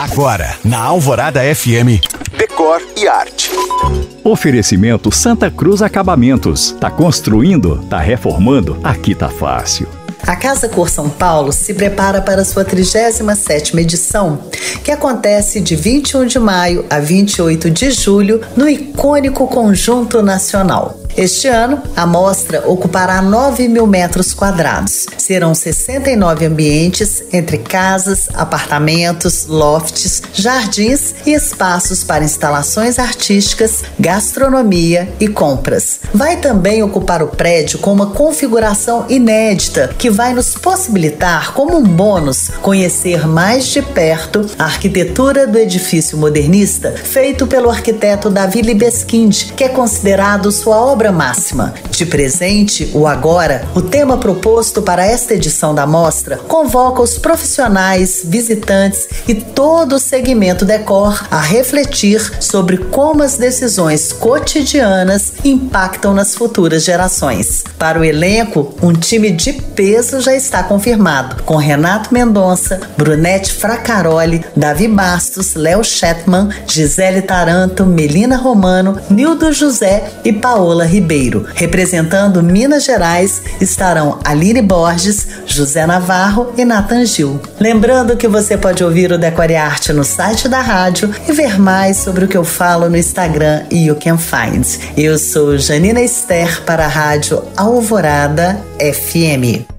Agora, na Alvorada FM, Decor e Arte. Oferecimento Santa Cruz Acabamentos. Tá construindo? Tá reformando? Aqui tá fácil. A Casa Cor São Paulo se prepara para sua 37ª edição, que acontece de 21 de maio a 28 de julho no icônico Conjunto Nacional. Este ano, a mostra ocupará 9 mil metros quadrados. Serão 69 ambientes entre casas, apartamentos, lofts, jardins e espaços para instalações artísticas, gastronomia e compras. Vai também ocupar o prédio com uma configuração inédita que vai nos possibilitar, como um bônus, conhecer mais de perto a arquitetura do edifício modernista feito pelo arquiteto Davi Libeskind, que é considerado sua obra obra máxima. De presente, o agora, o tema proposto para esta edição da mostra convoca os profissionais, visitantes e todo o segmento decor a refletir sobre como as decisões cotidianas impactam nas futuras gerações. Para o elenco, um time de peso já está confirmado, com Renato Mendonça, Brunete Fracaroli, Davi Bastos, Léo Shetman, Gisele Taranto, Melina Romano, Nildo José e Paola Ribeiro. Representando Minas Gerais estarão Aline Borges, José Navarro e Nathan Gil. Lembrando que você pode ouvir o Decore Arte no site da rádio e ver mais sobre o que eu falo no Instagram e You Can Find. Eu sou Janina Esther para a rádio Alvorada FM.